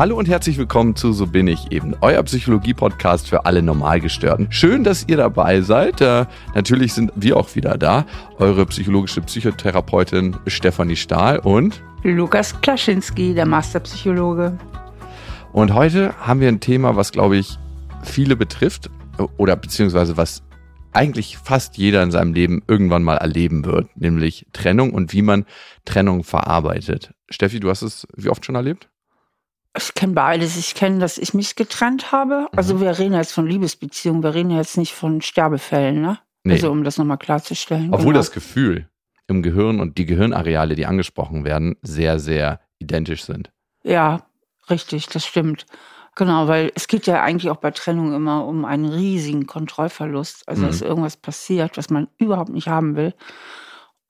Hallo und herzlich willkommen zu So bin ich eben, euer Psychologie-Podcast für alle Normalgestörten. Schön, dass ihr dabei seid. Äh, natürlich sind wir auch wieder da. Eure psychologische Psychotherapeutin Stefanie Stahl und Lukas Klaschinski, der Masterpsychologe. Und heute haben wir ein Thema, was, glaube ich, viele betrifft oder beziehungsweise was eigentlich fast jeder in seinem Leben irgendwann mal erleben wird, nämlich Trennung und wie man Trennung verarbeitet. Steffi, du hast es wie oft schon erlebt? Ich kenne beides. Ich kenne, dass ich mich getrennt habe. Also mhm. wir reden jetzt von Liebesbeziehungen, wir reden jetzt nicht von Sterbefällen, ne? Nee. Also um das nochmal klarzustellen. Obwohl genau. das Gefühl im Gehirn und die Gehirnareale, die angesprochen werden, sehr, sehr identisch sind. Ja, richtig, das stimmt. Genau, weil es geht ja eigentlich auch bei Trennung immer um einen riesigen Kontrollverlust. Also mhm. dass irgendwas passiert, was man überhaupt nicht haben will.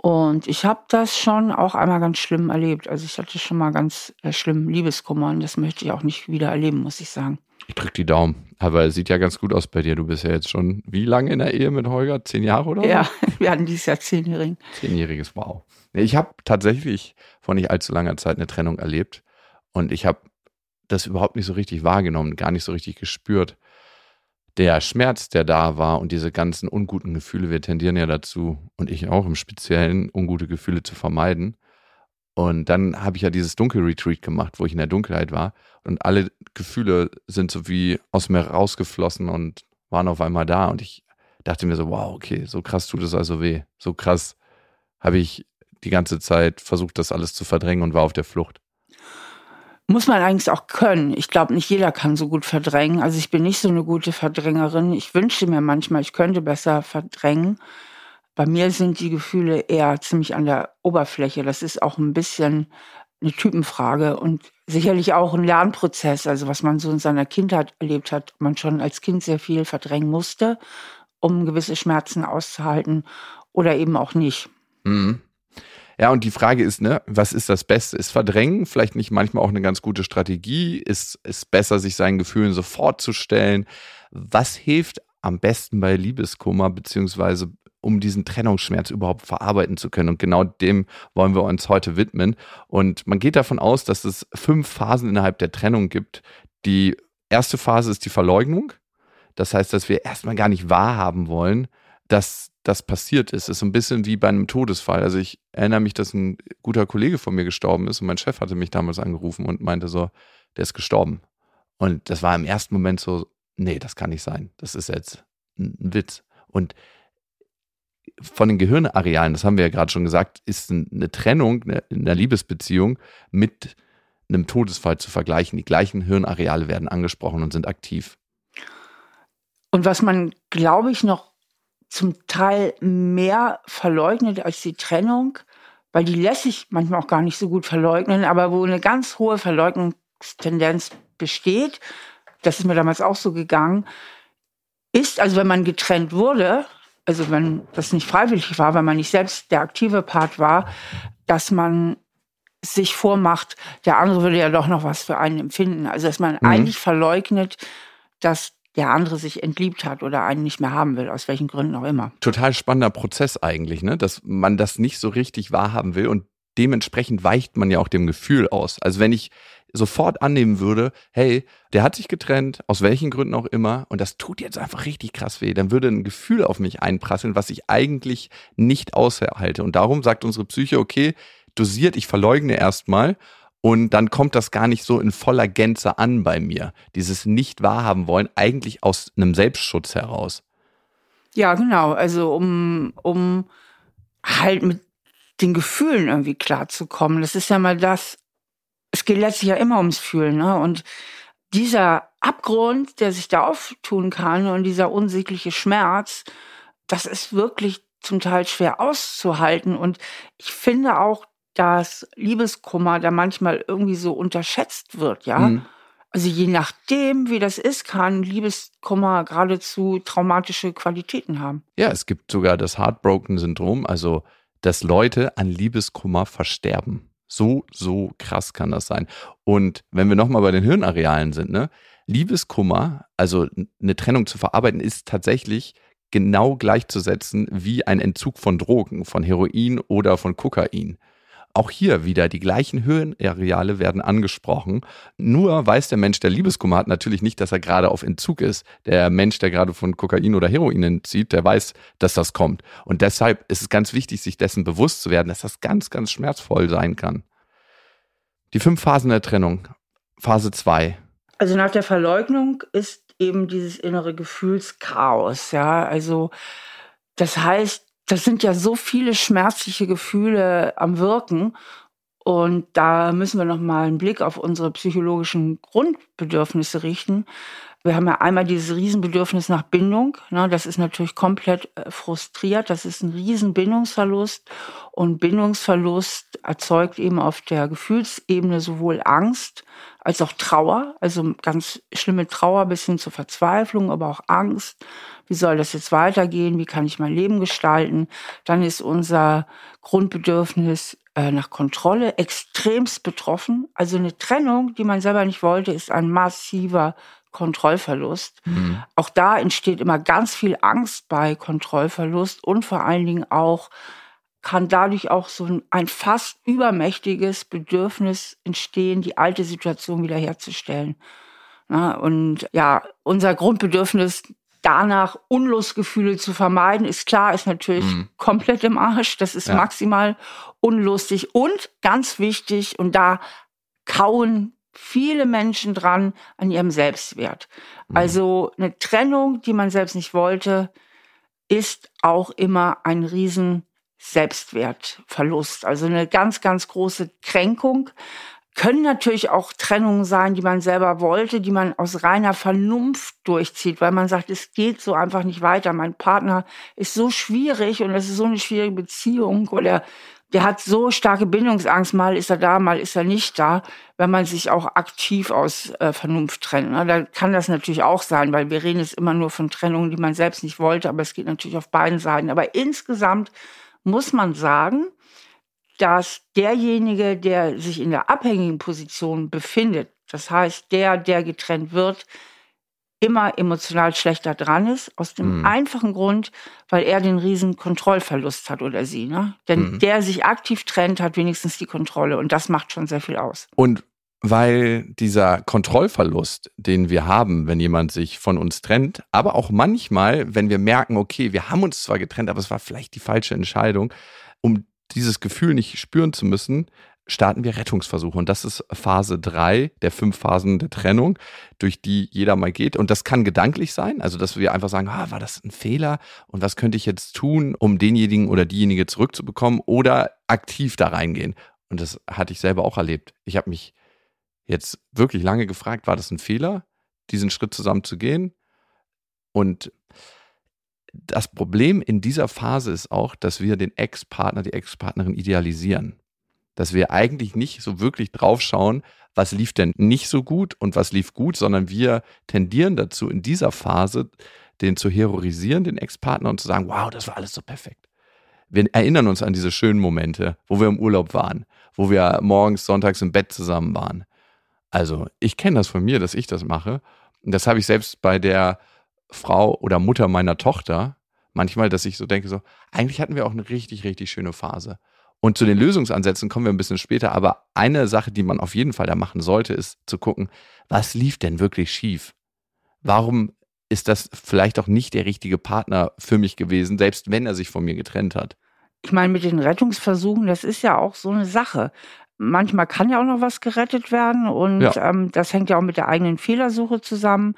Und ich habe das schon auch einmal ganz schlimm erlebt. Also ich hatte schon mal ganz äh, schlimm Liebeskummer und das möchte ich auch nicht wieder erleben, muss ich sagen. Ich drücke die Daumen. Aber es sieht ja ganz gut aus bei dir. Du bist ja jetzt schon wie lange in der Ehe mit Holger? Zehn Jahre oder? Ja, wir hatten dieses Jahr zehnjährigen. Zehnjähriges, wow. Ich habe tatsächlich vor nicht allzu langer Zeit eine Trennung erlebt und ich habe das überhaupt nicht so richtig wahrgenommen, gar nicht so richtig gespürt der Schmerz, der da war und diese ganzen unguten Gefühle, wir tendieren ja dazu, und ich auch im Speziellen, ungute Gefühle zu vermeiden. Und dann habe ich ja dieses Dunkelretreat gemacht, wo ich in der Dunkelheit war. Und alle Gefühle sind so wie aus mir rausgeflossen und waren auf einmal da. Und ich dachte mir so, wow, okay, so krass tut es also weh. So krass habe ich die ganze Zeit versucht, das alles zu verdrängen und war auf der Flucht. Muss man eigentlich auch können. Ich glaube, nicht jeder kann so gut verdrängen. Also ich bin nicht so eine gute Verdrängerin. Ich wünschte mir manchmal, ich könnte besser verdrängen. Bei mir sind die Gefühle eher ziemlich an der Oberfläche. Das ist auch ein bisschen eine Typenfrage und sicherlich auch ein Lernprozess. Also was man so in seiner Kindheit erlebt hat, man schon als Kind sehr viel verdrängen musste, um gewisse Schmerzen auszuhalten oder eben auch nicht. Mhm. Ja, und die Frage ist, ne, was ist das Beste? Ist Verdrängen vielleicht nicht manchmal auch eine ganz gute Strategie? Ist es besser, sich seinen Gefühlen sofort zu stellen? Was hilft am besten bei Liebeskummer, beziehungsweise um diesen Trennungsschmerz überhaupt verarbeiten zu können? Und genau dem wollen wir uns heute widmen. Und man geht davon aus, dass es fünf Phasen innerhalb der Trennung gibt. Die erste Phase ist die Verleugnung. Das heißt, dass wir erstmal gar nicht wahrhaben wollen, dass das passiert ist. Es ist so ein bisschen wie bei einem Todesfall. Also ich erinnere mich, dass ein guter Kollege von mir gestorben ist und mein Chef hatte mich damals angerufen und meinte so, der ist gestorben. Und das war im ersten Moment so, nee, das kann nicht sein. Das ist jetzt ein Witz. Und von den Gehirnarealen, das haben wir ja gerade schon gesagt, ist eine Trennung in einer Liebesbeziehung mit einem Todesfall zu vergleichen. Die gleichen Hirnareale werden angesprochen und sind aktiv. Und was man, glaube ich, noch zum Teil mehr verleugnet als die Trennung, weil die lässt sich manchmal auch gar nicht so gut verleugnen, aber wo eine ganz hohe Verleugnungstendenz besteht, das ist mir damals auch so gegangen, ist, also wenn man getrennt wurde, also wenn das nicht freiwillig war, wenn man nicht selbst der aktive Part war, dass man sich vormacht, der andere würde ja doch noch was für einen empfinden. Also dass man mhm. eigentlich verleugnet, dass der andere sich entliebt hat oder einen nicht mehr haben will, aus welchen Gründen auch immer. Total spannender Prozess eigentlich, ne? dass man das nicht so richtig wahrhaben will und dementsprechend weicht man ja auch dem Gefühl aus. Also wenn ich sofort annehmen würde, hey, der hat sich getrennt, aus welchen Gründen auch immer, und das tut jetzt einfach richtig krass weh, dann würde ein Gefühl auf mich einprasseln, was ich eigentlich nicht aushalte. Und darum sagt unsere Psyche, okay, dosiert, ich verleugne erstmal und dann kommt das gar nicht so in voller Gänze an bei mir. Dieses nicht wahrhaben wollen, eigentlich aus einem Selbstschutz heraus. Ja, genau. Also um, um halt mit den Gefühlen irgendwie klarzukommen. Das ist ja mal das, es geht letztlich ja immer ums Fühlen. Ne? Und dieser Abgrund, der sich da auftun kann und dieser unsägliche Schmerz, das ist wirklich zum Teil schwer auszuhalten. Und ich finde auch, dass Liebeskummer da manchmal irgendwie so unterschätzt wird, ja. Mhm. Also je nachdem, wie das ist, kann Liebeskummer geradezu traumatische Qualitäten haben. Ja, es gibt sogar das Heartbroken-Syndrom, also dass Leute an Liebeskummer versterben. So, so krass kann das sein. Und wenn wir nochmal bei den Hirnarealen sind, ne? Liebeskummer, also eine Trennung zu verarbeiten, ist tatsächlich genau gleichzusetzen wie ein Entzug von Drogen, von Heroin oder von Kokain. Auch hier wieder die gleichen Höhenareale werden angesprochen. Nur weiß der Mensch, der Liebeskummer hat, natürlich nicht, dass er gerade auf Entzug ist. Der Mensch, der gerade von Kokain oder Heroin entzieht, der weiß, dass das kommt. Und deshalb ist es ganz wichtig, sich dessen bewusst zu werden, dass das ganz, ganz schmerzvoll sein kann. Die fünf Phasen der Trennung. Phase 2. Also nach der Verleugnung ist eben dieses innere Gefühlschaos, ja. Also das heißt, das sind ja so viele schmerzliche Gefühle am Wirken. Und da müssen wir noch mal einen Blick auf unsere psychologischen Grundbedürfnisse richten. Wir haben ja einmal dieses Riesenbedürfnis nach Bindung. Ne, das ist natürlich komplett äh, frustriert. Das ist ein Riesenbindungsverlust. Und Bindungsverlust erzeugt eben auf der Gefühlsebene sowohl Angst als auch Trauer. Also ganz schlimme Trauer bis hin zur Verzweiflung, aber auch Angst. Wie soll das jetzt weitergehen? Wie kann ich mein Leben gestalten? Dann ist unser Grundbedürfnis äh, nach Kontrolle extremst betroffen. Also eine Trennung, die man selber nicht wollte, ist ein massiver Kontrollverlust. Mhm. Auch da entsteht immer ganz viel Angst bei Kontrollverlust und vor allen Dingen auch kann dadurch auch so ein, fast übermächtiges Bedürfnis entstehen, die alte Situation wiederherzustellen. Na, und ja, unser Grundbedürfnis danach Unlustgefühle zu vermeiden, ist klar, ist natürlich mhm. komplett im Arsch. Das ist ja. maximal unlustig und ganz wichtig und da kauen viele Menschen dran an ihrem Selbstwert. Mhm. Also eine Trennung, die man selbst nicht wollte, ist auch immer ein riesen Selbstwertverlust. Also eine ganz, ganz große Kränkung. Können natürlich auch Trennungen sein, die man selber wollte, die man aus reiner Vernunft durchzieht, weil man sagt, es geht so einfach nicht weiter. Mein Partner ist so schwierig und es ist so eine schwierige Beziehung oder der hat so starke Bindungsangst, mal ist er da, mal ist er nicht da, wenn man sich auch aktiv aus äh, Vernunft trennt. Ne? Da kann das natürlich auch sein, weil wir reden jetzt immer nur von Trennungen, die man selbst nicht wollte, aber es geht natürlich auf beiden Seiten. Aber insgesamt muss man sagen, dass derjenige, der sich in der abhängigen Position befindet, das heißt der, der getrennt wird, immer emotional schlechter dran ist, aus dem mhm. einfachen Grund, weil er den riesen Kontrollverlust hat oder sie. Ne? Denn mhm. der sich aktiv trennt, hat wenigstens die Kontrolle und das macht schon sehr viel aus. Und weil dieser Kontrollverlust, den wir haben, wenn jemand sich von uns trennt, aber auch manchmal, wenn wir merken, okay, wir haben uns zwar getrennt, aber es war vielleicht die falsche Entscheidung, um dieses Gefühl nicht spüren zu müssen, starten wir Rettungsversuche. Und das ist Phase drei der fünf Phasen der Trennung, durch die jeder mal geht. Und das kann gedanklich sein, also dass wir einfach sagen, ah, war das ein Fehler? Und was könnte ich jetzt tun, um denjenigen oder diejenige zurückzubekommen? Oder aktiv da reingehen. Und das hatte ich selber auch erlebt. Ich habe mich jetzt wirklich lange gefragt, war das ein Fehler, diesen Schritt zusammen zu gehen? Und das Problem in dieser Phase ist auch, dass wir den Ex-Partner, die Ex-Partnerin idealisieren dass wir eigentlich nicht so wirklich drauf schauen, was lief denn nicht so gut und was lief gut, sondern wir tendieren dazu, in dieser Phase den zu heroisieren, den Ex-Partner und zu sagen, wow, das war alles so perfekt. Wir erinnern uns an diese schönen Momente, wo wir im Urlaub waren, wo wir morgens, sonntags im Bett zusammen waren. Also, ich kenne das von mir, dass ich das mache. Und das habe ich selbst bei der Frau oder Mutter meiner Tochter manchmal, dass ich so denke, so, eigentlich hatten wir auch eine richtig, richtig schöne Phase. Und zu den Lösungsansätzen kommen wir ein bisschen später. Aber eine Sache, die man auf jeden Fall da machen sollte, ist zu gucken, was lief denn wirklich schief? Warum ist das vielleicht auch nicht der richtige Partner für mich gewesen, selbst wenn er sich von mir getrennt hat? Ich meine, mit den Rettungsversuchen, das ist ja auch so eine Sache. Manchmal kann ja auch noch was gerettet werden und ja. ähm, das hängt ja auch mit der eigenen Fehlersuche zusammen,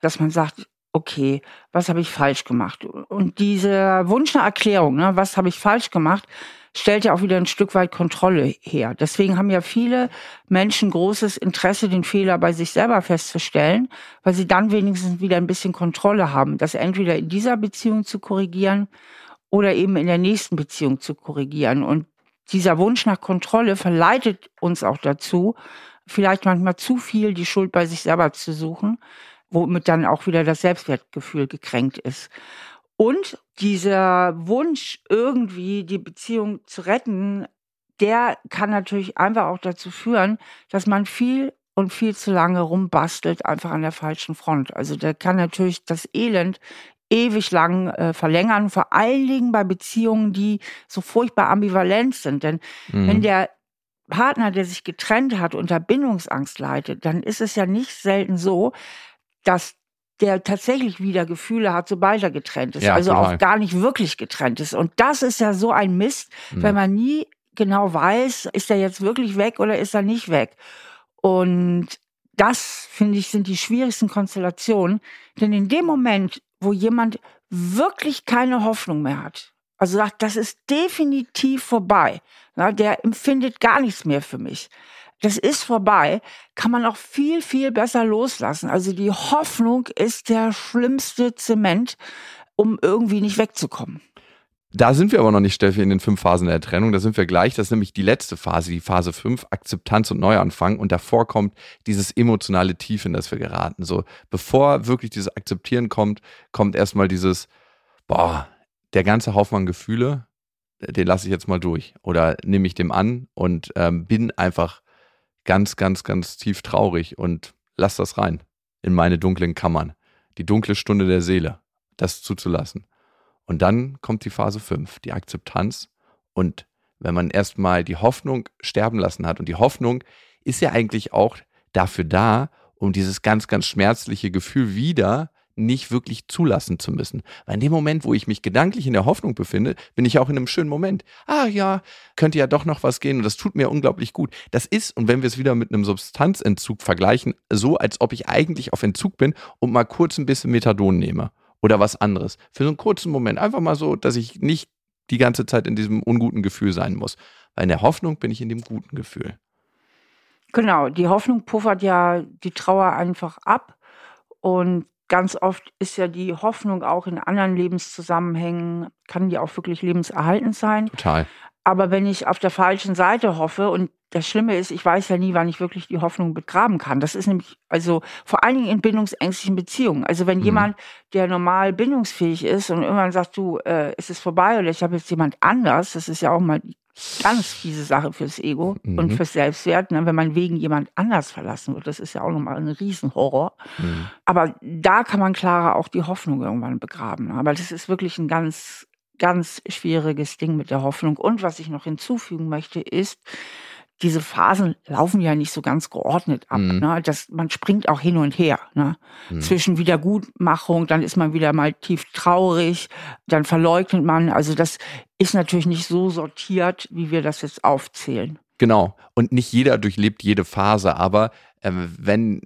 dass man sagt, okay, was habe ich falsch gemacht? Und dieser Wunsch nach Erklärung, ne, was habe ich falsch gemacht, stellt ja auch wieder ein Stück weit Kontrolle her. Deswegen haben ja viele Menschen großes Interesse, den Fehler bei sich selber festzustellen, weil sie dann wenigstens wieder ein bisschen Kontrolle haben, das entweder in dieser Beziehung zu korrigieren oder eben in der nächsten Beziehung zu korrigieren. Und dieser Wunsch nach Kontrolle verleitet uns auch dazu, vielleicht manchmal zu viel die Schuld bei sich selber zu suchen, womit dann auch wieder das Selbstwertgefühl gekränkt ist. Und dieser Wunsch, irgendwie die Beziehung zu retten, der kann natürlich einfach auch dazu führen, dass man viel und viel zu lange rumbastelt, einfach an der falschen Front. Also der kann natürlich das Elend ewig lang äh, verlängern, vor allen Dingen bei Beziehungen, die so furchtbar ambivalent sind. Denn mhm. wenn der Partner, der sich getrennt hat, unter Bindungsangst leidet, dann ist es ja nicht selten so, dass der tatsächlich wieder Gefühle hat, sobald er getrennt ist. Ja, also total. auch gar nicht wirklich getrennt ist. Und das ist ja so ein Mist, mhm. wenn man nie genau weiß, ist er jetzt wirklich weg oder ist er nicht weg. Und das, finde ich, sind die schwierigsten Konstellationen. Denn in dem Moment, wo jemand wirklich keine Hoffnung mehr hat, also sagt, das ist definitiv vorbei, na, der empfindet gar nichts mehr für mich. Das ist vorbei, kann man auch viel, viel besser loslassen. Also die Hoffnung ist der schlimmste Zement, um irgendwie nicht wegzukommen. Da sind wir aber noch nicht, Steffi, in den fünf Phasen der Trennung. Da sind wir gleich. Das ist nämlich die letzte Phase, die Phase 5, Akzeptanz und Neuanfang. Und davor kommt dieses emotionale Tief, in das wir geraten. So, bevor wirklich dieses Akzeptieren kommt, kommt erstmal dieses, boah, der ganze Haufen an Gefühle, den lasse ich jetzt mal durch. Oder nehme ich dem an und ähm, bin einfach ganz, ganz, ganz tief traurig und lass das rein in meine dunklen Kammern. Die dunkle Stunde der Seele, das zuzulassen. Und dann kommt die Phase 5, die Akzeptanz. Und wenn man erstmal die Hoffnung sterben lassen hat, und die Hoffnung ist ja eigentlich auch dafür da, um dieses ganz, ganz schmerzliche Gefühl wieder nicht wirklich zulassen zu müssen. Weil in dem Moment, wo ich mich gedanklich in der Hoffnung befinde, bin ich auch in einem schönen Moment. Ah ja, könnte ja doch noch was gehen und das tut mir unglaublich gut. Das ist, und wenn wir es wieder mit einem Substanzentzug vergleichen, so, als ob ich eigentlich auf Entzug bin und mal kurz ein bisschen Methadon nehme oder was anderes. Für so einen kurzen Moment. Einfach mal so, dass ich nicht die ganze Zeit in diesem unguten Gefühl sein muss. Weil in der Hoffnung bin ich in dem guten Gefühl. Genau, die Hoffnung puffert ja die Trauer einfach ab. Und ganz oft ist ja die Hoffnung auch in anderen Lebenszusammenhängen, kann die auch wirklich lebenserhaltend sein. Total. Aber wenn ich auf der falschen Seite hoffe und das Schlimme ist, ich weiß ja nie, wann ich wirklich die Hoffnung begraben kann. Das ist nämlich, also vor allen Dingen in bindungsängstlichen Beziehungen. Also wenn mhm. jemand, der normal bindungsfähig ist und irgendwann sagt, du, äh, es ist vorbei oder ich habe jetzt jemand anders, das ist ja auch mal ganz fiese Sache fürs Ego mhm. und fürs Selbstwert, ne, wenn man wegen jemand anders verlassen wird. Das ist ja auch nochmal ein Riesenhorror. Mhm. Aber da kann man klarer auch die Hoffnung irgendwann begraben. Aber das ist wirklich ein ganz, ganz schwieriges Ding mit der Hoffnung. Und was ich noch hinzufügen möchte, ist, diese Phasen laufen ja nicht so ganz geordnet ab. Mhm. Ne? Das, man springt auch hin und her. Ne? Mhm. Zwischen Wiedergutmachung, dann ist man wieder mal tief traurig, dann verleugnet man. Also das ist natürlich nicht so sortiert, wie wir das jetzt aufzählen. Genau. Und nicht jeder durchlebt jede Phase, aber äh, wenn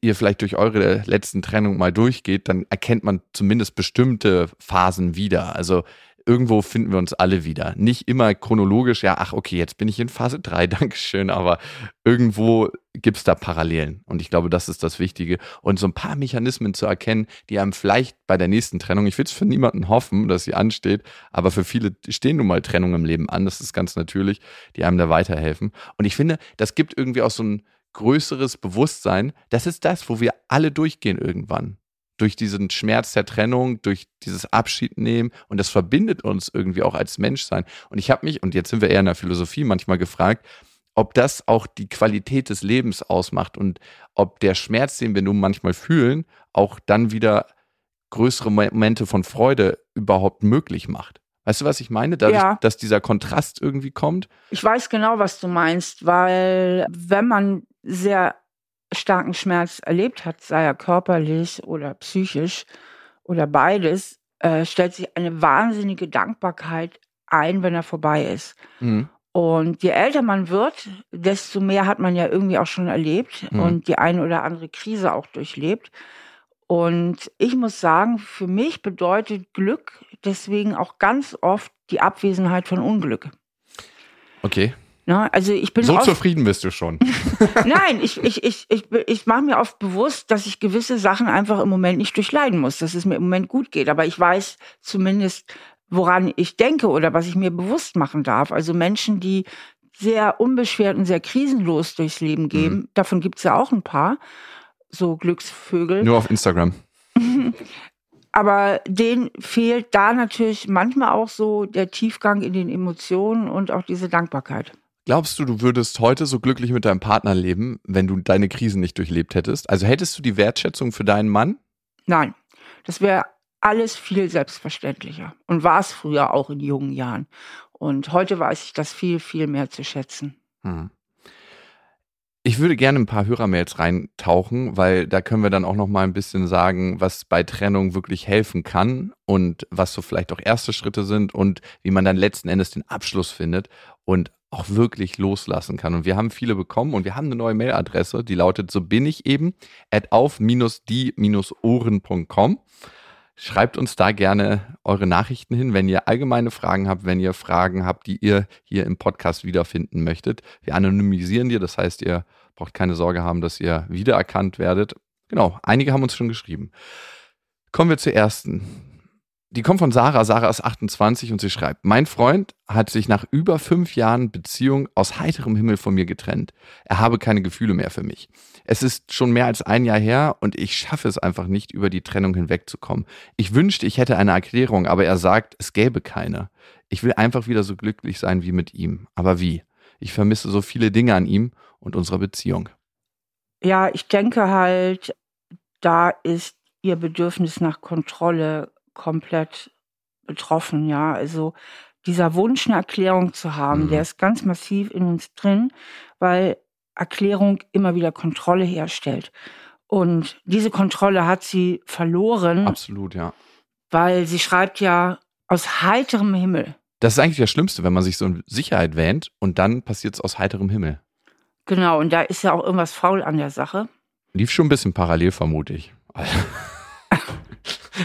ihr vielleicht durch eure letzten Trennung mal durchgeht, dann erkennt man zumindest bestimmte Phasen wieder. Also irgendwo finden wir uns alle wieder. Nicht immer chronologisch, ja, ach, okay, jetzt bin ich in Phase 3, Dankeschön, aber irgendwo gibt es da Parallelen. Und ich glaube, das ist das Wichtige. Und so ein paar Mechanismen zu erkennen, die einem vielleicht bei der nächsten Trennung, ich will es für niemanden hoffen, dass sie ansteht, aber für viele stehen nun mal Trennungen im Leben an, das ist ganz natürlich, die einem da weiterhelfen. Und ich finde, das gibt irgendwie auch so ein größeres Bewusstsein, das ist das, wo wir alle durchgehen irgendwann durch diesen Schmerz der Trennung, durch dieses Abschied nehmen und das verbindet uns irgendwie auch als Menschsein. Und ich habe mich, und jetzt sind wir eher in der Philosophie manchmal gefragt, ob das auch die Qualität des Lebens ausmacht und ob der Schmerz, den wir nun manchmal fühlen, auch dann wieder größere Momente von Freude überhaupt möglich macht. Weißt du, was ich meine? Dadurch, ja. dass dieser Kontrast irgendwie kommt. Ich weiß genau, was du meinst, weil wenn man sehr starken Schmerz erlebt hat, sei er körperlich oder psychisch oder beides, äh, stellt sich eine wahnsinnige Dankbarkeit ein, wenn er vorbei ist. Mhm. Und je älter man wird, desto mehr hat man ja irgendwie auch schon erlebt mhm. und die eine oder andere Krise auch durchlebt. Und ich muss sagen, für mich bedeutet Glück deswegen auch ganz oft die Abwesenheit von Unglück. Okay. Ne? Also ich bin so oft, zufrieden bist du schon. Nein, ich, ich, ich, ich, ich mache mir oft bewusst, dass ich gewisse Sachen einfach im Moment nicht durchleiden muss, dass es mir im Moment gut geht. Aber ich weiß zumindest, woran ich denke oder was ich mir bewusst machen darf. Also Menschen, die sehr unbeschwert und sehr krisenlos durchs Leben gehen, mhm. davon gibt es ja auch ein paar, so Glücksvögel. Nur auf Instagram. Aber denen fehlt da natürlich manchmal auch so der Tiefgang in den Emotionen und auch diese Dankbarkeit. Glaubst du, du würdest heute so glücklich mit deinem Partner leben, wenn du deine Krisen nicht durchlebt hättest? Also hättest du die Wertschätzung für deinen Mann? Nein. Das wäre alles viel selbstverständlicher und war es früher auch in jungen Jahren. Und heute weiß ich das viel, viel mehr zu schätzen. Hm. Ich würde gerne ein paar Hörermails reintauchen, weil da können wir dann auch noch mal ein bisschen sagen, was bei Trennung wirklich helfen kann und was so vielleicht auch erste Schritte sind und wie man dann letzten Endes den Abschluss findet und auch wirklich loslassen kann. Und wir haben viele bekommen und wir haben eine neue Mailadresse, die lautet so bin ich eben at auf-die-ohren.com. Schreibt uns da gerne eure Nachrichten hin, wenn ihr allgemeine Fragen habt, wenn ihr Fragen habt, die ihr hier im Podcast wiederfinden möchtet. Wir anonymisieren die, das heißt, ihr braucht keine Sorge haben, dass ihr wiedererkannt werdet. Genau, einige haben uns schon geschrieben. Kommen wir zur ersten. Die kommt von Sarah. Sarah ist 28 und sie schreibt, mein Freund hat sich nach über fünf Jahren Beziehung aus heiterem Himmel von mir getrennt. Er habe keine Gefühle mehr für mich. Es ist schon mehr als ein Jahr her und ich schaffe es einfach nicht, über die Trennung hinwegzukommen. Ich wünschte, ich hätte eine Erklärung, aber er sagt, es gäbe keine. Ich will einfach wieder so glücklich sein wie mit ihm. Aber wie? Ich vermisse so viele Dinge an ihm und unserer Beziehung. Ja, ich denke halt, da ist ihr Bedürfnis nach Kontrolle komplett betroffen, ja. Also dieser Wunsch, eine Erklärung zu haben, mhm. der ist ganz massiv in uns drin, weil Erklärung immer wieder Kontrolle herstellt. Und diese Kontrolle hat sie verloren. Absolut, ja. Weil sie schreibt ja aus heiterem Himmel. Das ist eigentlich das Schlimmste, wenn man sich so in Sicherheit wähnt und dann passiert es aus heiterem Himmel. Genau, und da ist ja auch irgendwas faul an der Sache. Lief schon ein bisschen parallel, vermute ich.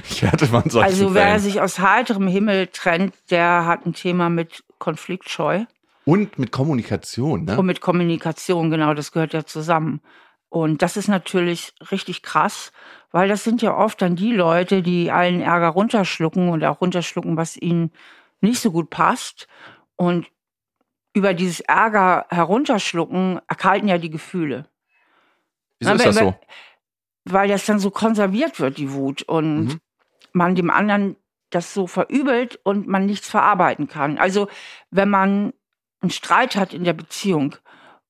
Ich werde von solchen Also wer Fällen. sich aus heiterem Himmel trennt, der hat ein Thema mit Konfliktscheu. Und mit Kommunikation, ne? Und mit Kommunikation, genau, das gehört ja zusammen. Und das ist natürlich richtig krass, weil das sind ja oft dann die Leute, die allen Ärger runterschlucken und auch runterschlucken, was ihnen nicht so gut passt. Und über dieses Ärger herunterschlucken erkalten ja die Gefühle. Wieso ist das so? Weil das dann so konserviert wird, die Wut. Und mhm man dem anderen das so verübelt und man nichts verarbeiten kann. Also wenn man einen Streit hat in der Beziehung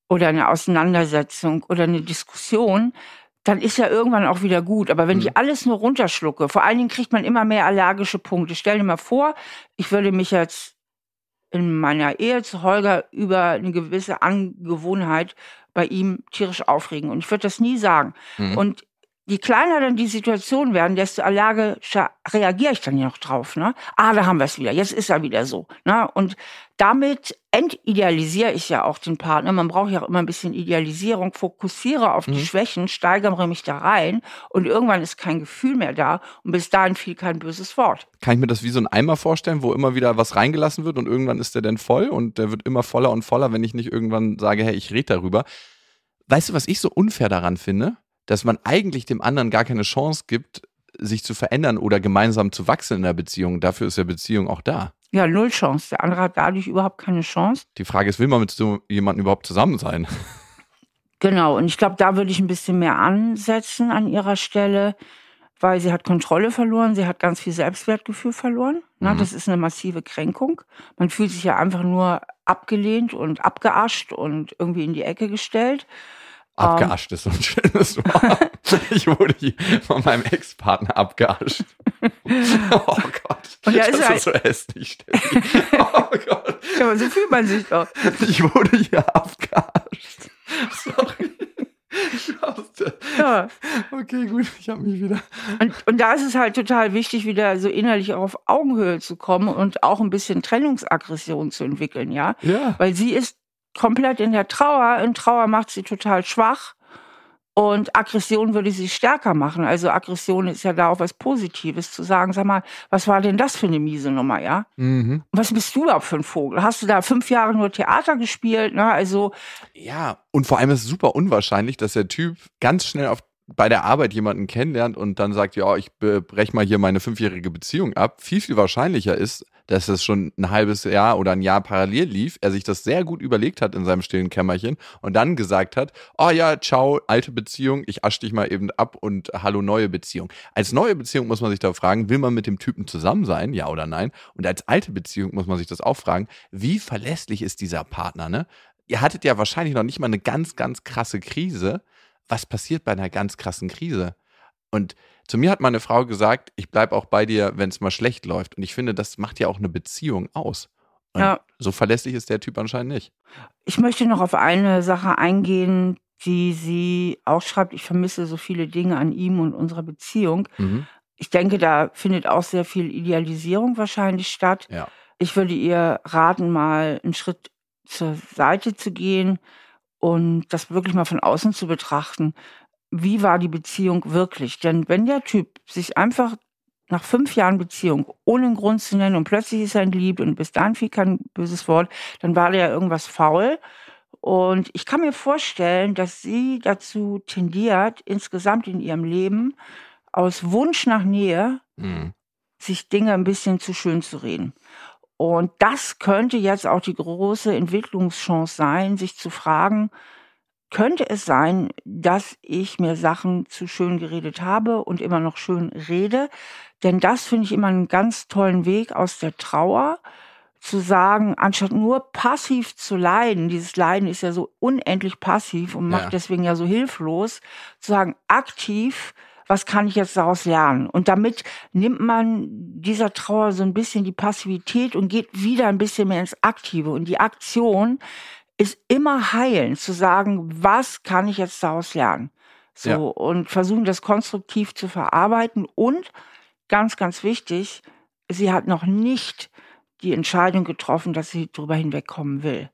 oder eine Auseinandersetzung oder eine Diskussion, dann ist ja irgendwann auch wieder gut. Aber wenn mhm. ich alles nur runterschlucke, vor allen Dingen kriegt man immer mehr allergische Punkte. Stell dir mal vor, ich würde mich jetzt in meiner Ehe zu Holger über eine gewisse Angewohnheit bei ihm tierisch aufregen. Und ich würde das nie sagen. Mhm. Und je kleiner dann die Situation werden, desto allergischer reagiere ich dann ja noch drauf. Ne? Ah, da haben wir es wieder. Jetzt ist er wieder so. Ne? Und damit entidealisiere ich ja auch den Partner. Man braucht ja auch immer ein bisschen Idealisierung. Fokussiere auf die mhm. Schwächen, steigere mich da rein und irgendwann ist kein Gefühl mehr da und bis dahin fiel kein böses Wort. Kann ich mir das wie so ein Eimer vorstellen, wo immer wieder was reingelassen wird und irgendwann ist der dann voll und der wird immer voller und voller, wenn ich nicht irgendwann sage, hey, ich rede darüber. Weißt du, was ich so unfair daran finde? Dass man eigentlich dem anderen gar keine Chance gibt, sich zu verändern oder gemeinsam zu wachsen in der Beziehung. Dafür ist ja Beziehung auch da. Ja, null Chance. Der andere hat dadurch überhaupt keine Chance. Die Frage ist, will man mit so jemandem überhaupt zusammen sein? Genau, und ich glaube, da würde ich ein bisschen mehr ansetzen an ihrer Stelle, weil sie hat Kontrolle verloren, sie hat ganz viel Selbstwertgefühl verloren. Na, mhm. Das ist eine massive Kränkung. Man fühlt sich ja einfach nur abgelehnt und abgeascht und irgendwie in die Ecke gestellt. Abgeascht ist so ein schönes Wort. ich wurde hier von meinem Ex-Partner abgeascht. Oh Gott. Und das ist, halt ist so hässlich. oh Gott. Ja, aber so fühlt man sich doch. Ich wurde hier abgeascht. Sorry. Ja. Okay, gut, ich habe mich wieder. Und, und da ist es halt total wichtig, wieder so innerlich auf Augenhöhe zu kommen und auch ein bisschen Trennungsaggression zu entwickeln, ja? Ja. Weil sie ist komplett in der Trauer. In Trauer macht sie total schwach. Und Aggression würde sie stärker machen. Also Aggression ist ja da auch was Positives, zu sagen, sag mal, was war denn das für eine miese Nummer, ja? Mhm. Was bist du überhaupt für ein Vogel? Hast du da fünf Jahre nur Theater gespielt? Ne? Also ja, und vor allem ist es super unwahrscheinlich, dass der Typ ganz schnell auf bei der Arbeit jemanden kennenlernt und dann sagt, ja, ich breche mal hier meine fünfjährige Beziehung ab, viel, viel wahrscheinlicher ist, dass es schon ein halbes Jahr oder ein Jahr parallel lief, er sich das sehr gut überlegt hat in seinem stillen Kämmerchen und dann gesagt hat, oh ja, ciao, alte Beziehung, ich asche dich mal eben ab und hallo, neue Beziehung. Als neue Beziehung muss man sich da fragen, will man mit dem Typen zusammen sein, ja oder nein? Und als alte Beziehung muss man sich das auch fragen, wie verlässlich ist dieser Partner, ne? Ihr hattet ja wahrscheinlich noch nicht mal eine ganz, ganz krasse Krise was passiert bei einer ganz krassen Krise? Und Zu mir hat meine Frau gesagt, ich bleibe auch bei dir, wenn es mal schlecht läuft. Und ich finde, das macht ja auch eine Beziehung aus. Und Ja. So verlässlich ist der Typ anscheinend nicht. Ich möchte noch auf eine Sache eingehen, die sie auch schreibt. Ich vermisse so viele Dinge an ihm und unserer Beziehung. Mhm. Ich denke, da findet auch sehr viel Idealisierung wahrscheinlich statt. Ja. Ich würde ihr raten, mal einen Schritt zur Seite zu gehen und das wirklich mal von außen zu betrachten. Wie war die Beziehung wirklich? Denn wenn der Typ sich einfach nach fünf Jahren Beziehung ohne einen Grund zu nennen und plötzlich ist er entliebt und bis dahin fiel kein böses Wort, dann war da ja irgendwas faul. Und ich kann mir vorstellen, dass sie dazu tendiert, insgesamt in ihrem Leben aus Wunsch nach Nähe Mhm. sich Dinge ein bisschen zu schön zu reden. Und das könnte jetzt auch die große Entwicklungschance sein, sich zu fragen, könnte es sein, dass ich mir Sachen zu schön geredet habe und immer noch schön rede? Denn das finde ich immer einen ganz tollen Weg aus der Trauer, zu sagen, anstatt nur passiv zu leiden, dieses Leiden ist ja so unendlich passiv und macht Ja. deswegen ja so hilflos, zu sagen, aktiv, was kann ich jetzt daraus lernen? Und damit nimmt man dieser Trauer so ein bisschen die Passivität und geht wieder ein bisschen mehr ins Aktive. Und die Aktion ist immer heilen, zu sagen, was kann ich jetzt daraus lernen? So, Ja. und versuchen, das konstruktiv zu verarbeiten. Und ganz, ganz wichtig, sie hat noch nicht die Entscheidung getroffen, dass sie drüber hinwegkommen will.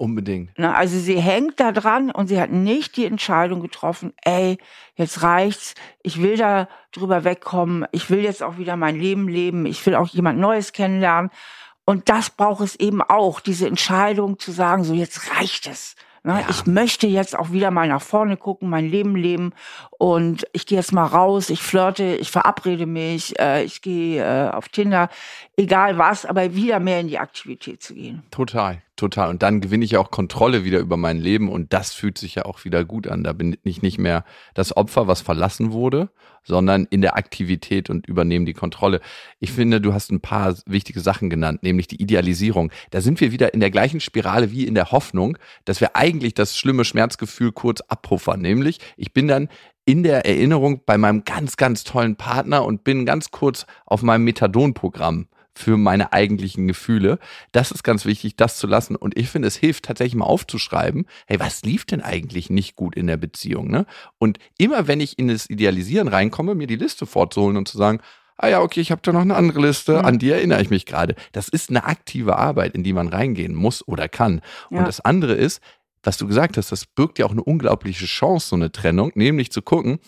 Unbedingt. Ne, also sie hängt da dran und sie hat nicht die Entscheidung getroffen, ey, jetzt reicht's, ich will da drüber wegkommen, ich will jetzt auch wieder mein Leben leben, ich will auch jemand Neues kennenlernen. Und das braucht es eben auch, diese Entscheidung zu sagen, so jetzt reicht es. Ne? Ja. Ich möchte jetzt auch wieder mal nach vorne gucken, mein Leben leben und ich gehe jetzt mal raus, ich flirte, ich verabrede mich, äh, ich gehe äh, auf Tinder, egal was, aber wieder mehr in die Aktivität zu gehen. Total, total. Und dann gewinne ich ja auch Kontrolle wieder über mein Leben und das fühlt sich ja auch wieder gut an. Da bin ich nicht mehr das Opfer, was verlassen wurde, sondern in der Aktivität und übernehme die Kontrolle. Ich finde, du hast ein paar wichtige Sachen genannt, nämlich die Idealisierung. Da sind wir wieder in der gleichen Spirale wie in der Hoffnung, dass wir eigentlich das schlimme Schmerzgefühl kurz abpuffern. Nämlich, ich bin dann in der Erinnerung bei meinem ganz, ganz tollen Partner und bin ganz kurz auf meinem Methadon-Programm für meine eigentlichen Gefühle. Das ist ganz wichtig, das zu lassen. Und ich finde, es hilft tatsächlich mal aufzuschreiben, hey, was lief denn eigentlich nicht gut in der Beziehung? Ne? Und immer wenn ich in das Idealisieren reinkomme, mir die Liste vorzuholen und zu sagen, ah ja, okay, ich habe da noch eine andere Liste, Mhm. an die erinnere ich mich gerade. Das ist eine aktive Arbeit, in die man reingehen muss oder kann. Ja. Und das andere ist, was du gesagt hast, das birgt ja auch eine unglaubliche Chance, so eine Trennung, nämlich zu gucken,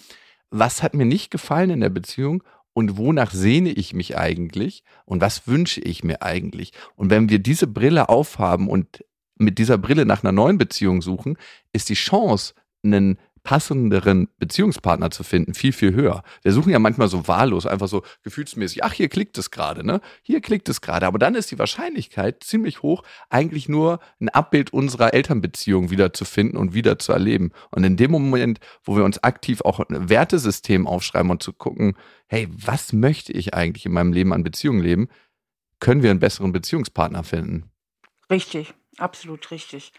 was hat mir nicht gefallen in der Beziehung und wonach sehne ich mich eigentlich und was wünsche ich mir eigentlich. Und wenn wir diese Brille aufhaben und mit dieser Brille nach einer neuen Beziehung suchen, ist die Chance, einen passenderen Beziehungspartner zu finden, viel, viel höher. Wir suchen ja manchmal so wahllos, einfach so gefühlsmäßig, ach, hier klickt es gerade, ne? Hier klickt es gerade. Aber dann ist die Wahrscheinlichkeit ziemlich hoch, eigentlich nur ein Abbild unserer Elternbeziehung wieder zu finden und wieder zu erleben. Und in dem Moment, wo wir uns aktiv auch ein Wertesystem aufschreiben und zu gucken, hey, was möchte ich eigentlich in meinem Leben an Beziehungen leben, können wir einen besseren Beziehungspartner finden. Richtig, absolut richtig.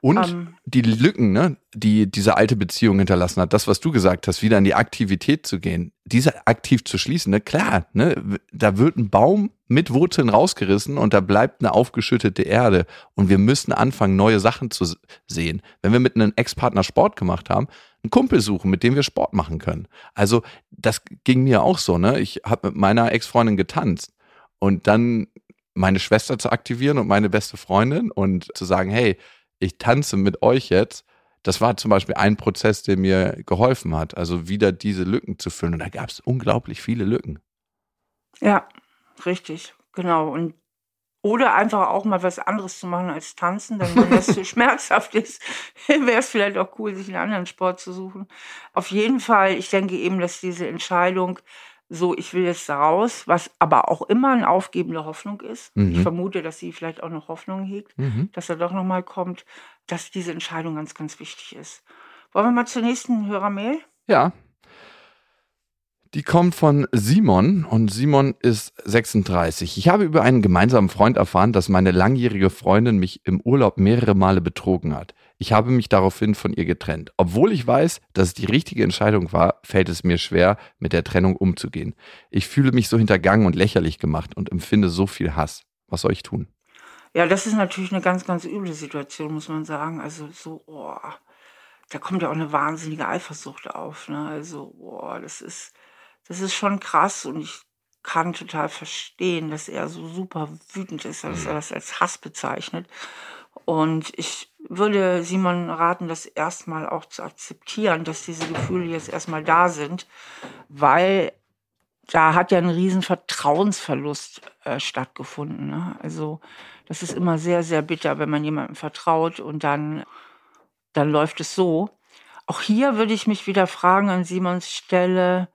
Und Ähm, die Lücken, ne, die diese alte Beziehung hinterlassen hat, das, was du gesagt hast, wieder in die Aktivität zu gehen, diese aktiv zu schließen, ne, klar, ne, da wird ein Baum mit Wurzeln rausgerissen und da bleibt eine aufgeschüttete Erde und wir müssen anfangen, neue Sachen zu sehen. Wenn wir mit einem Ex-Partner Sport gemacht haben, einen Kumpel suchen, mit dem wir Sport machen können. Also das ging mir auch so, ne, ich habe mit meiner Ex-Freundin getanzt und dann meine Schwester zu aktivieren und meine beste Freundin und zu sagen, hey, ich tanze mit euch jetzt. Das war zum Beispiel ein Prozess, der mir geholfen hat, also wieder diese Lücken zu füllen. Und da gab es unglaublich viele Lücken. Ja, richtig, genau. Und oder einfach auch mal was anderes zu machen als tanzen, denn wenn das zu schmerzhaft ist, wäre es vielleicht auch cool, sich einen anderen Sport zu suchen. Auf jeden Fall, ich denke eben, dass diese Entscheidung, so ich will jetzt da raus, was aber auch immer eine aufgebende Hoffnung ist. Ich Mhm. vermute, dass sie vielleicht auch noch Hoffnung hegt, Mhm. dass er doch nochmal kommt, dass diese Entscheidung ganz, ganz wichtig ist. Wollen wir mal zur nächsten Hörermail? Ja. Die kommt von Simon und Simon ist 36. Ich habe über einen gemeinsamen Freund erfahren, dass meine langjährige Freundin mich im Urlaub mehrere Male betrogen hat. Ich habe mich daraufhin von ihr getrennt. Obwohl ich weiß, dass es die richtige Entscheidung war, fällt es mir schwer, mit der Trennung umzugehen. Ich fühle mich so hintergangen und lächerlich gemacht und empfinde so viel Hass. Was soll ich tun? Ja, das ist natürlich eine ganz, ganz üble Situation, muss man sagen. Also so, oh, da kommt ja auch eine wahnsinnige Eifersucht auf. Ne? Also, boah, das ist das ist schon krass und ich kann total verstehen, dass er so super wütend ist, dass er mhm. das als Hass bezeichnet. Und ich würde Simon raten, das erstmal auch zu akzeptieren, dass diese Gefühle jetzt erstmal da sind, weil da hat ja ein riesen Vertrauensverlust äh, stattgefunden. Ne? Also das ist immer sehr, sehr bitter, wenn man jemandem vertraut und dann, dann läuft es so. Auch hier würde ich mich wieder fragen an Simons Stelle,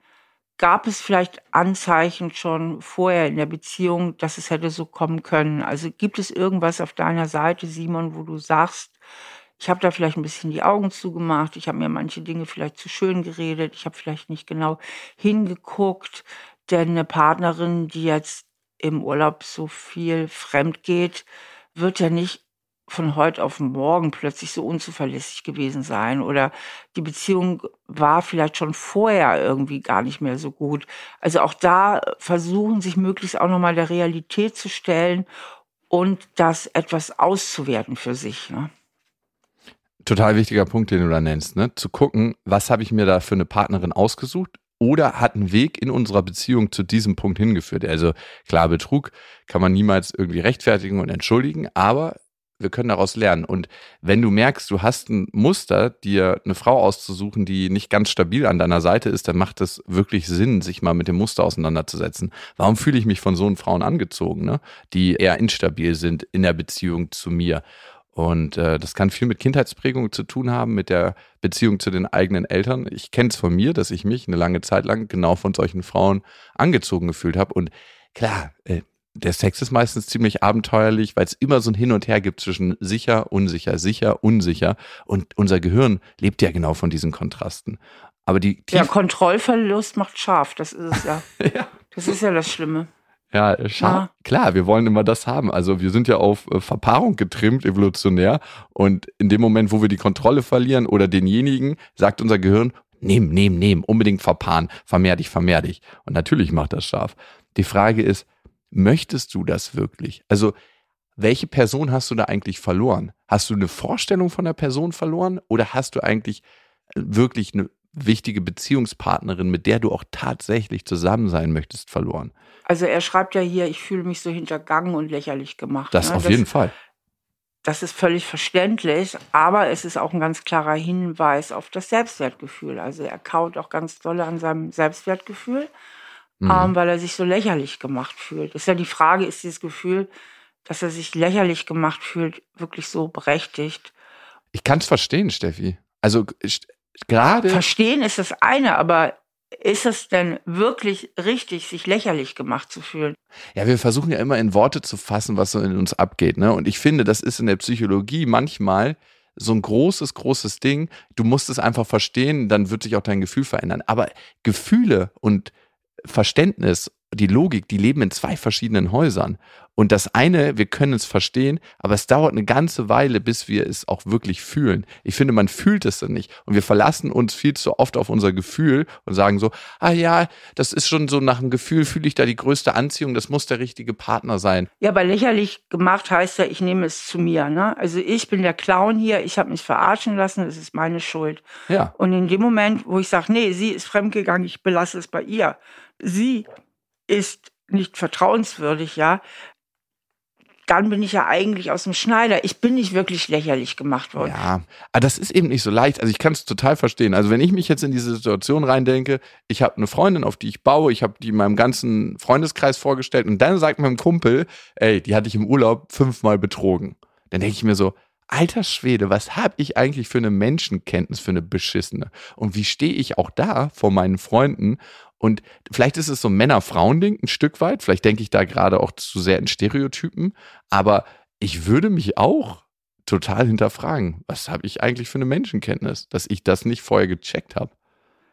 Gab es vielleicht Anzeichen schon vorher in der Beziehung, dass es hätte so kommen können? Also gibt es irgendwas auf deiner Seite, Simon, wo du sagst, ich habe da vielleicht ein bisschen die Augen zugemacht, ich habe mir manche Dinge vielleicht zu schön geredet, ich habe vielleicht nicht genau hingeguckt, denn eine Partnerin, die jetzt im Urlaub so viel fremd geht, wird ja nicht von heute auf morgen plötzlich so unzuverlässig gewesen sein oder die Beziehung war vielleicht schon vorher irgendwie gar nicht mehr so gut. Also auch da versuchen sich möglichst auch nochmal der Realität zu stellen und das etwas auszuwerten für sich. Ne? Total wichtiger Punkt, den du da nennst, ne? Zu gucken, was habe ich mir da für eine Partnerin ausgesucht oder hat ein Weg in unserer Beziehung zu diesem Punkt hingeführt. Also klar, Betrug kann man niemals irgendwie rechtfertigen und entschuldigen, aber wir können daraus lernen. Und wenn du merkst, du hast ein Muster, dir eine Frau auszusuchen, die nicht ganz stabil an deiner Seite ist, dann macht es wirklich Sinn, sich mal mit dem Muster auseinanderzusetzen. Warum fühle ich mich von so Frauen angezogen, ne? die eher instabil sind in der Beziehung zu mir? Und äh, das kann viel mit Kindheitsprägung zu tun haben, mit der Beziehung zu den eigenen Eltern. Ich kenne es von mir, dass ich mich eine lange Zeit lang genau von solchen Frauen angezogen gefühlt habe. Und klar, äh, der Sex ist meistens ziemlich abenteuerlich, weil es immer so ein Hin und Her gibt zwischen sicher, unsicher, sicher, unsicher. Und unser Gehirn lebt ja genau von diesen Kontrasten. Aber die ja, Kontrollverlust macht scharf, das ist es ja. ja. Das ist ja das Schlimme. Ja, scharf. Ja. Klar, wir wollen immer das haben. Also wir sind ja auf äh, Verpaarung getrimmt, evolutionär. Und in dem Moment, wo wir die Kontrolle verlieren oder denjenigen, sagt unser Gehirn, nehm, nehm, nehm, unbedingt verpaaren, vermehr dich, vermehr dich. Und natürlich macht das scharf. Die Frage ist, möchtest du das wirklich? Also, welche Person hast du da eigentlich verloren? Hast du eine Vorstellung von der Person verloren oder hast du eigentlich äh, wirklich eine wichtige Beziehungspartnerin, mit der du auch tatsächlich zusammen sein möchtest, verloren? Also er schreibt ja hier, ich fühle mich so hintergangen und lächerlich gemacht. Das ne? auf das, jeden Fall. Das ist völlig verständlich, aber es ist auch ein ganz klarer Hinweis auf das Selbstwertgefühl. Also er kaut auch ganz doll an seinem Selbstwertgefühl mhm. ähm, weil er sich so lächerlich gemacht fühlt. Ist ja die Frage, ist dieses Gefühl, dass er sich lächerlich gemacht fühlt, wirklich so berechtigt? Ich kann es verstehen, Steffi. Also gerade. Verstehen ist das eine, aber ist es denn wirklich richtig, sich lächerlich gemacht zu fühlen? Ja, wir versuchen ja immer in Worte zu fassen, was so in uns abgeht. Ne? Und ich finde, das ist in der Psychologie manchmal so ein großes, großes Ding. Du musst es einfach verstehen, dann wird sich auch dein Gefühl verändern. Aber Gefühle und Verständnis, die Logik, die leben in zwei verschiedenen Häusern. Und das eine, wir können es verstehen, aber es dauert eine ganze Weile, bis wir es auch wirklich fühlen. Ich finde, man fühlt es dann nicht. Und wir verlassen uns viel zu oft auf unser Gefühl und sagen so, ah ja, das ist schon so nach dem Gefühl, fühle ich da die größte Anziehung, das muss der richtige Partner sein. Ja, aber lächerlich gemacht heißt ja, ich nehme es zu mir. Ne? Also ich bin der Clown hier, ich habe mich verarschen lassen, es ist meine Schuld. Ja. Und in dem Moment, wo ich sage, nee, sie ist fremdgegangen, ich belasse es bei ihr. Sie ist nicht vertrauenswürdig, ja, dann bin ich ja eigentlich aus dem Schneider. Ich bin nicht wirklich lächerlich gemacht worden. Ja, aber das ist eben nicht so leicht. Also ich kann es total verstehen. Also wenn ich mich jetzt in diese Situation reindenke, ich habe eine Freundin, auf die ich baue, ich habe die in meinem ganzen Freundeskreis vorgestellt und dann sagt meinem Kumpel, ey, die hatte ich im Urlaub fünfmal betrogen. Dann denke ich mir so, alter Schwede, was habe ich eigentlich für eine Menschenkenntnis, für eine beschissene? Und wie stehe ich auch da vor meinen Freunden und vielleicht ist es so ein Männer-Frauen-Ding ein Stück weit. Vielleicht denke ich da gerade auch zu sehr in Stereotypen. Aber ich würde mich auch total hinterfragen, was habe ich eigentlich für eine Menschenkenntnis, dass ich das nicht vorher gecheckt habe.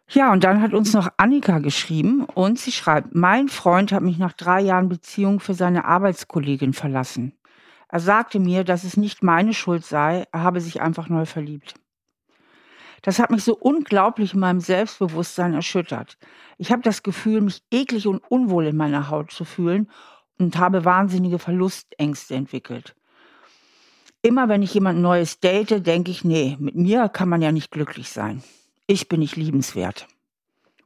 Ja, und dann hat uns noch Annika geschrieben und sie schreibt, mein Freund hat mich nach drei Jahren Beziehung für seine Arbeitskollegin verlassen. Er sagte mir, dass es nicht meine Schuld sei, er habe sich einfach neu verliebt. Das hat mich so unglaublich in meinem Selbstbewusstsein erschüttert. Ich habe das Gefühl, mich eklig und unwohl in meiner Haut zu fühlen und habe wahnsinnige Verlustängste entwickelt. Immer wenn ich jemand Neues date, denke ich, nee, mit mir kann man ja nicht glücklich sein ich bin nicht liebenswert.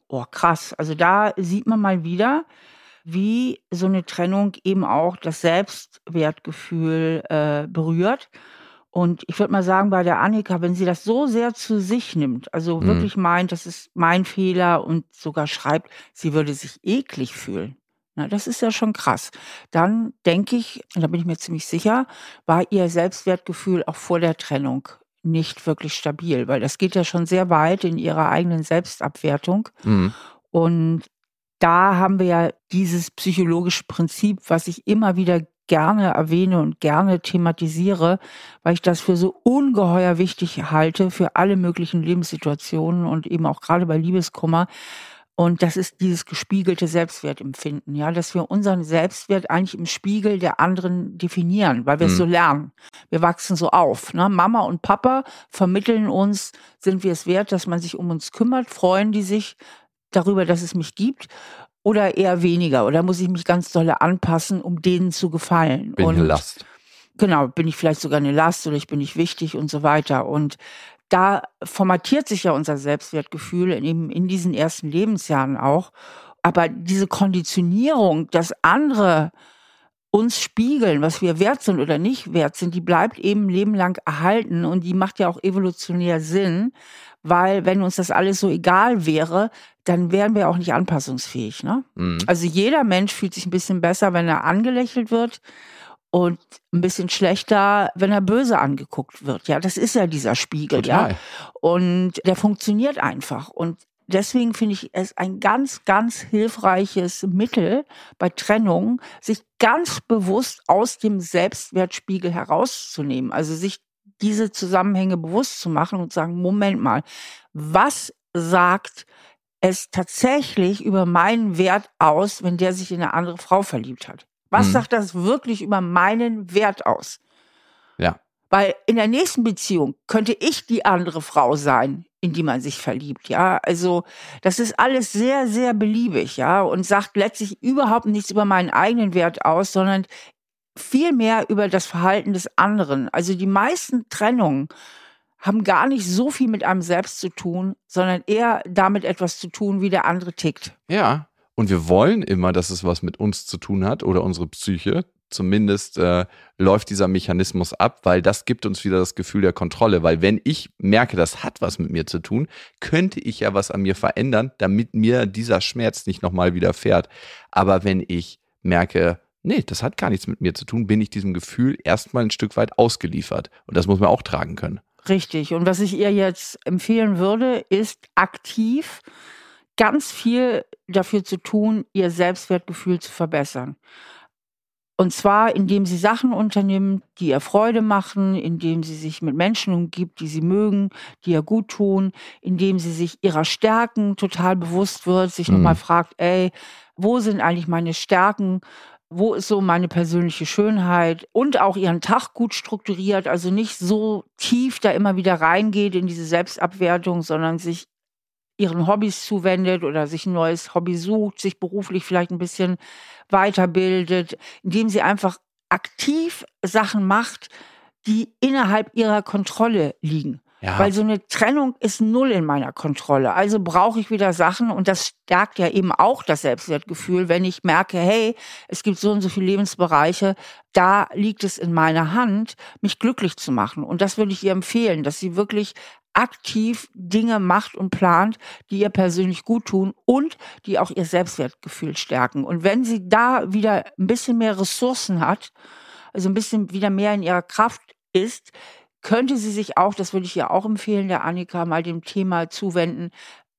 Oh, krass. Also da sieht man mal wieder, wie so eine Trennung eben auch das Selbstwertgefühl äh, berührt. Und ich würde mal sagen, bei der Annika, wenn sie das so sehr zu sich nimmt, also mhm. wirklich meint, das ist mein Fehler und sogar schreibt, sie würde sich eklig fühlen. Na, das ist ja schon krass. Dann denke ich, und da bin ich mir ziemlich sicher, war ihr Selbstwertgefühl auch vor der Trennung nicht wirklich stabil, weil das geht ja schon sehr weit in ihrer eigenen Selbstabwertung. Mhm. Und da haben wir ja dieses psychologische Prinzip, was ich immer wieder gerne erwähne und gerne thematisiere, weil ich das für so ungeheuer wichtig halte für alle möglichen Lebenssituationen und eben auch gerade bei Liebeskummer, und das ist dieses gespiegelte Selbstwertempfinden, ja, dass wir unseren Selbstwert eigentlich im Spiegel der anderen definieren, weil wir es mhm. so lernen. Wir wachsen so auf. Ne? Mama und Papa vermitteln uns, sind wir es wert, dass man sich um uns kümmert, freuen die sich darüber, dass es mich gibt oder eher weniger? Oder muss ich mich ganz dolle anpassen, um denen zu gefallen? Bin und, eine Last. Genau, bin ich vielleicht sogar eine Last oder ich bin nicht wichtig und so weiter. Und da formatiert sich ja unser Selbstwertgefühl in, in diesen ersten Lebensjahren auch. Aber diese Konditionierung, dass andere uns spiegeln, was wir wert sind oder nicht wert sind, die bleibt eben lebenlang erhalten und die macht ja auch evolutionär Sinn, weil wenn uns das alles so egal wäre, dann wären wir auch nicht anpassungsfähig. Ne? Mhm. Also jeder Mensch fühlt sich ein bisschen besser, wenn er angelächelt wird und ein bisschen schlechter, wenn er böse angeguckt wird. Ja, das ist ja dieser Spiegel, Total. ja. Und der funktioniert einfach. Und deswegen finde ich es ein ganz, ganz hilfreiches Mittel bei Trennung, sich ganz bewusst aus dem Selbstwertspiegel herauszunehmen. Also sich diese Zusammenhänge bewusst zu machen und sagen, Moment mal, was sagt es tatsächlich über meinen Wert aus, wenn der sich in eine andere Frau verliebt hat? Was mhm. sagt das wirklich über meinen Wert aus? Ja. Weil in der nächsten Beziehung könnte ich die andere Frau sein, in die man sich verliebt, ja. Also, das ist alles sehr, sehr beliebig, ja, und sagt letztlich überhaupt nichts über meinen eigenen Wert aus, sondern viel mehr über das Verhalten des anderen. Also, die meisten Trennungen haben gar nicht so viel mit einem selbst zu tun, sondern eher damit etwas zu tun, wie der andere tickt. Ja, und wir wollen immer, dass es was mit uns zu tun hat oder unsere Psyche. Zumindest äh, läuft dieser Mechanismus ab, weil das gibt uns wieder das Gefühl der Kontrolle. Weil wenn ich merke, das hat was mit mir zu tun, könnte ich ja was an mir verändern, damit mir dieser Schmerz nicht nochmal widerfährt. Aber wenn ich merke, nee, das hat gar nichts mit mir zu tun, bin ich diesem Gefühl erstmal ein Stück weit ausgeliefert. Und das muss man auch tragen können. Richtig. Und was ich ihr jetzt empfehlen würde, ist aktiv ganz viel dafür zu tun, ihr Selbstwertgefühl zu verbessern. Und zwar, indem sie Sachen unternimmt, die ihr Freude machen, indem sie sich mit Menschen umgibt, die sie mögen, die ihr gut tun, indem sie sich ihrer Stärken total bewusst wird, sich mhm. nochmal fragt, ey, wo sind eigentlich meine Stärken? Wo ist so meine persönliche Schönheit? Und auch ihren Tag gut strukturiert, also nicht so tief da immer wieder reingeht in diese Selbstabwertung, sondern sich ihren Hobbys zuwendet oder sich ein neues Hobby sucht, sich beruflich vielleicht ein bisschen weiterbildet, indem sie einfach aktiv Sachen macht, die innerhalb ihrer Kontrolle liegen. Ja. Weil so eine Trennung ist null in meiner Kontrolle. Also brauche ich wieder Sachen und das stärkt ja eben auch das Selbstwertgefühl, wenn ich merke, hey, es gibt so und so viele Lebensbereiche, da liegt es in meiner Hand, mich glücklich zu machen. Und das würde ich ihr empfehlen, dass sie wirklich aktiv Dinge macht und plant, die ihr persönlich gut tun und die auch ihr Selbstwertgefühl stärken. Und wenn sie da wieder ein bisschen mehr Ressourcen hat, also ein bisschen wieder mehr in ihrer Kraft ist, könnte sie sich auch, das würde ich ihr auch empfehlen, der Annika, mal dem Thema zuwenden,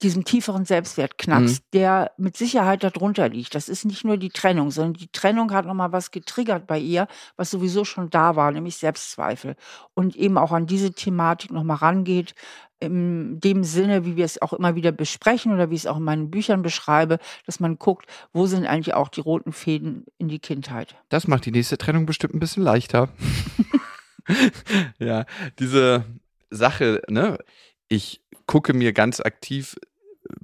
diesem tieferen Selbstwertknacks, mhm. der mit Sicherheit darunter liegt. Das ist nicht nur die Trennung, sondern die Trennung hat nochmal was getriggert bei ihr, was sowieso schon da war, nämlich Selbstzweifel. Und eben auch an diese Thematik nochmal rangeht, in dem Sinne, wie wir es auch immer wieder besprechen oder wie ich es auch in meinen Büchern beschreibe, dass man guckt, wo sind eigentlich auch die roten Fäden in die Kindheit. Das macht die nächste Trennung bestimmt ein bisschen leichter. ja, diese Sache, ne? Ich gucke mir ganz aktiv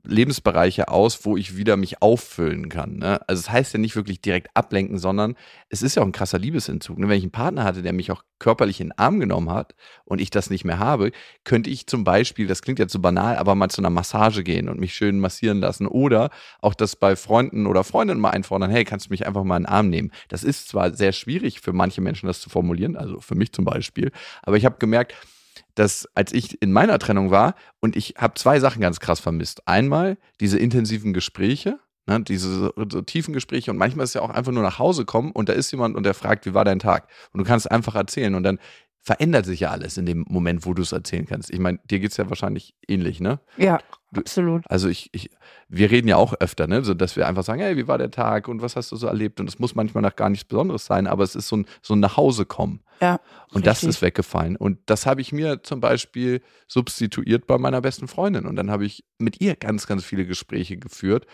Lebensbereiche aus, wo ich wieder mich auffüllen kann. Ne? Also es das heißt ja nicht wirklich direkt ablenken, sondern es ist ja auch ein krasser Liebesentzug. Ne? Wenn ich einen Partner hatte, der mich auch körperlich in den Arm genommen hat und ich das nicht mehr habe, könnte ich zum Beispiel, das klingt jetzt so banal, aber mal zu einer Massage gehen und mich schön massieren lassen oder auch das bei Freunden oder Freundinnen mal einfordern, hey, kannst du mich einfach mal in den Arm nehmen? Das ist zwar sehr schwierig für manche Menschen, das zu formulieren, also für mich zum Beispiel, aber ich habe gemerkt, dass als ich in meiner Trennung war und ich habe zwei Sachen ganz krass vermisst. Einmal diese intensiven Gespräche, ne, diese so, tiefen Gespräche und manchmal ist ja auch einfach nur nach Hause kommen und da ist jemand und der fragt, wie war dein Tag? Und du kannst einfach erzählen und dann verändert sich ja alles in dem Moment, wo du es erzählen kannst. Ich meine, dir geht es ja wahrscheinlich ähnlich, ne? Ja, absolut. Also ich, ich, wir reden ja auch öfter, ne? So dass wir einfach sagen, hey, wie war der Tag und was hast du so erlebt? Und es muss manchmal noch gar nichts Besonderes sein, aber es ist so ein, so ein Nachhausekommen. Ja. Und richtig. das ist weggefallen. Und das habe ich mir zum Beispiel substituiert bei meiner besten Freundin. Und dann habe ich mit ihr ganz, ganz viele Gespräche geführt.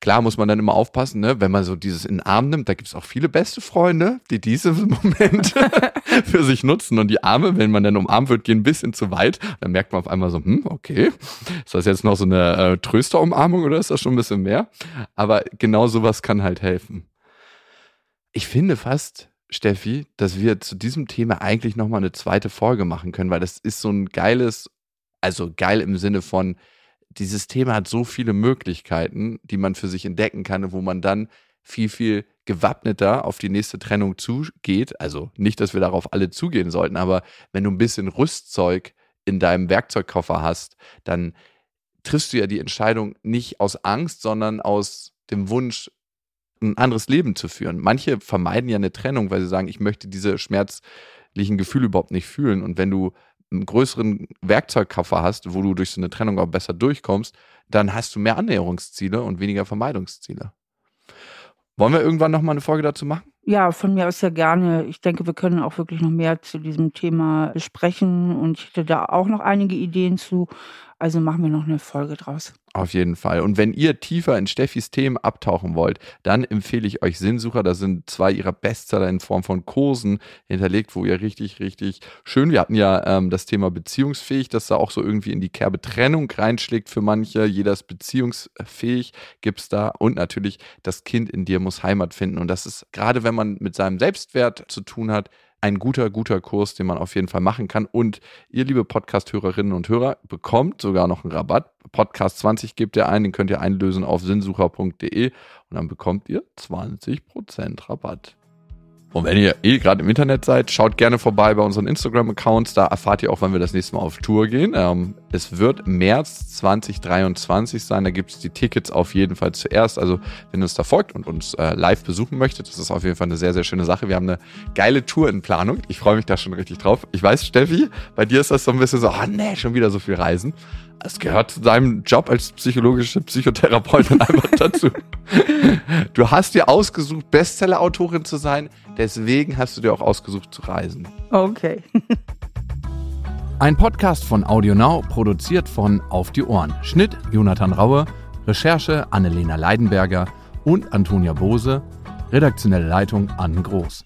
Klar muss man dann immer aufpassen, ne? wenn man so dieses in den Arm nimmt, da gibt es auch viele beste Freunde, die diese Moment für sich nutzen. Und die Arme, wenn man dann umarmt wird, gehen ein bisschen zu weit. Dann merkt man auf einmal so, hm, okay, ist das jetzt noch so eine äh, Trösterumarmung oder ist das schon ein bisschen mehr? Aber genau sowas kann halt helfen. Ich finde fast, Steffi, dass wir zu diesem Thema eigentlich nochmal eine zweite Folge machen können, weil das ist so ein geiles, also geil im Sinne von, dieses Thema hat so viele Möglichkeiten, die man für sich entdecken kann, wo man dann viel, viel gewappneter auf die nächste Trennung zugeht. Also nicht, dass wir darauf alle zugehen sollten, aber wenn du ein bisschen Rüstzeug in deinem Werkzeugkoffer hast, dann triffst du ja die Entscheidung nicht aus Angst, sondern aus dem Wunsch, ein anderes Leben zu führen. Manche vermeiden ja eine Trennung, weil sie sagen, ich möchte diese schmerzlichen Gefühle überhaupt nicht fühlen. Und wenn du einen größeren Werkzeugkoffer hast, wo du durch so eine Trennung auch besser durchkommst, dann hast du mehr Annäherungsziele und weniger Vermeidungsziele. Wollen wir irgendwann nochmal eine Folge dazu machen? Ja, von mir aus sehr gerne. Ich denke, wir können auch wirklich noch mehr zu diesem Thema besprechen und ich hätte da auch noch einige Ideen zu. Also machen wir noch eine Folge draus. Auf jeden Fall. Und wenn ihr tiefer in Steffis Themen abtauchen wollt, dann empfehle ich euch Sinnsucher. Da sind zwei ihrer Bestseller in Form von Kursen hinterlegt, wo ihr richtig, richtig schön, wir hatten ja ähm, das Thema beziehungsfähig, das da auch so irgendwie in die Kerbe Trennung reinschlägt für manche. Jeder ist beziehungsfähig, gibt es da. Und natürlich, das Kind in dir muss Heimat finden. Und das ist gerade, wenn man mit seinem Selbstwert zu tun hat, ein guter, guter Kurs, den man auf jeden Fall machen kann. Und ihr, liebe Podcast-Hörerinnen und Hörer, bekommt sogar noch einen Rabatt. Podcast 20 gebt ihr ein, den könnt ihr einlösen auf sinnsucher.de und dann bekommt ihr 20% Rabatt. Und wenn ihr eh gerade im Internet seid, schaut gerne vorbei bei unseren Instagram-Accounts. Da erfahrt ihr auch, wann wir das nächste Mal auf Tour gehen. Ähm, es wird März 2023 sein. Da gibt es die Tickets auf jeden Fall zuerst. Also, wenn ihr uns da folgt und uns äh, live besuchen möchtet, das ist auf jeden Fall eine sehr, sehr schöne Sache. Wir haben eine geile Tour in Planung. Ich freue mich da schon richtig drauf. Ich weiß, Steffi, bei dir ist das so ein bisschen so, oh nee, schon wieder so viel Reisen. Es gehört zu deinem Job als psychologische Psychotherapeutin einfach dazu. Du hast dir ausgesucht, Bestseller-Autorin zu sein. Deswegen hast du dir auch ausgesucht zu reisen. Okay. Ein Podcast von AudioNow, produziert von Auf die Ohren. Schnitt Jonathan Raue, Recherche Annelena Leidenberger und Antonia Bose, redaktionelle Leitung Anne Groß.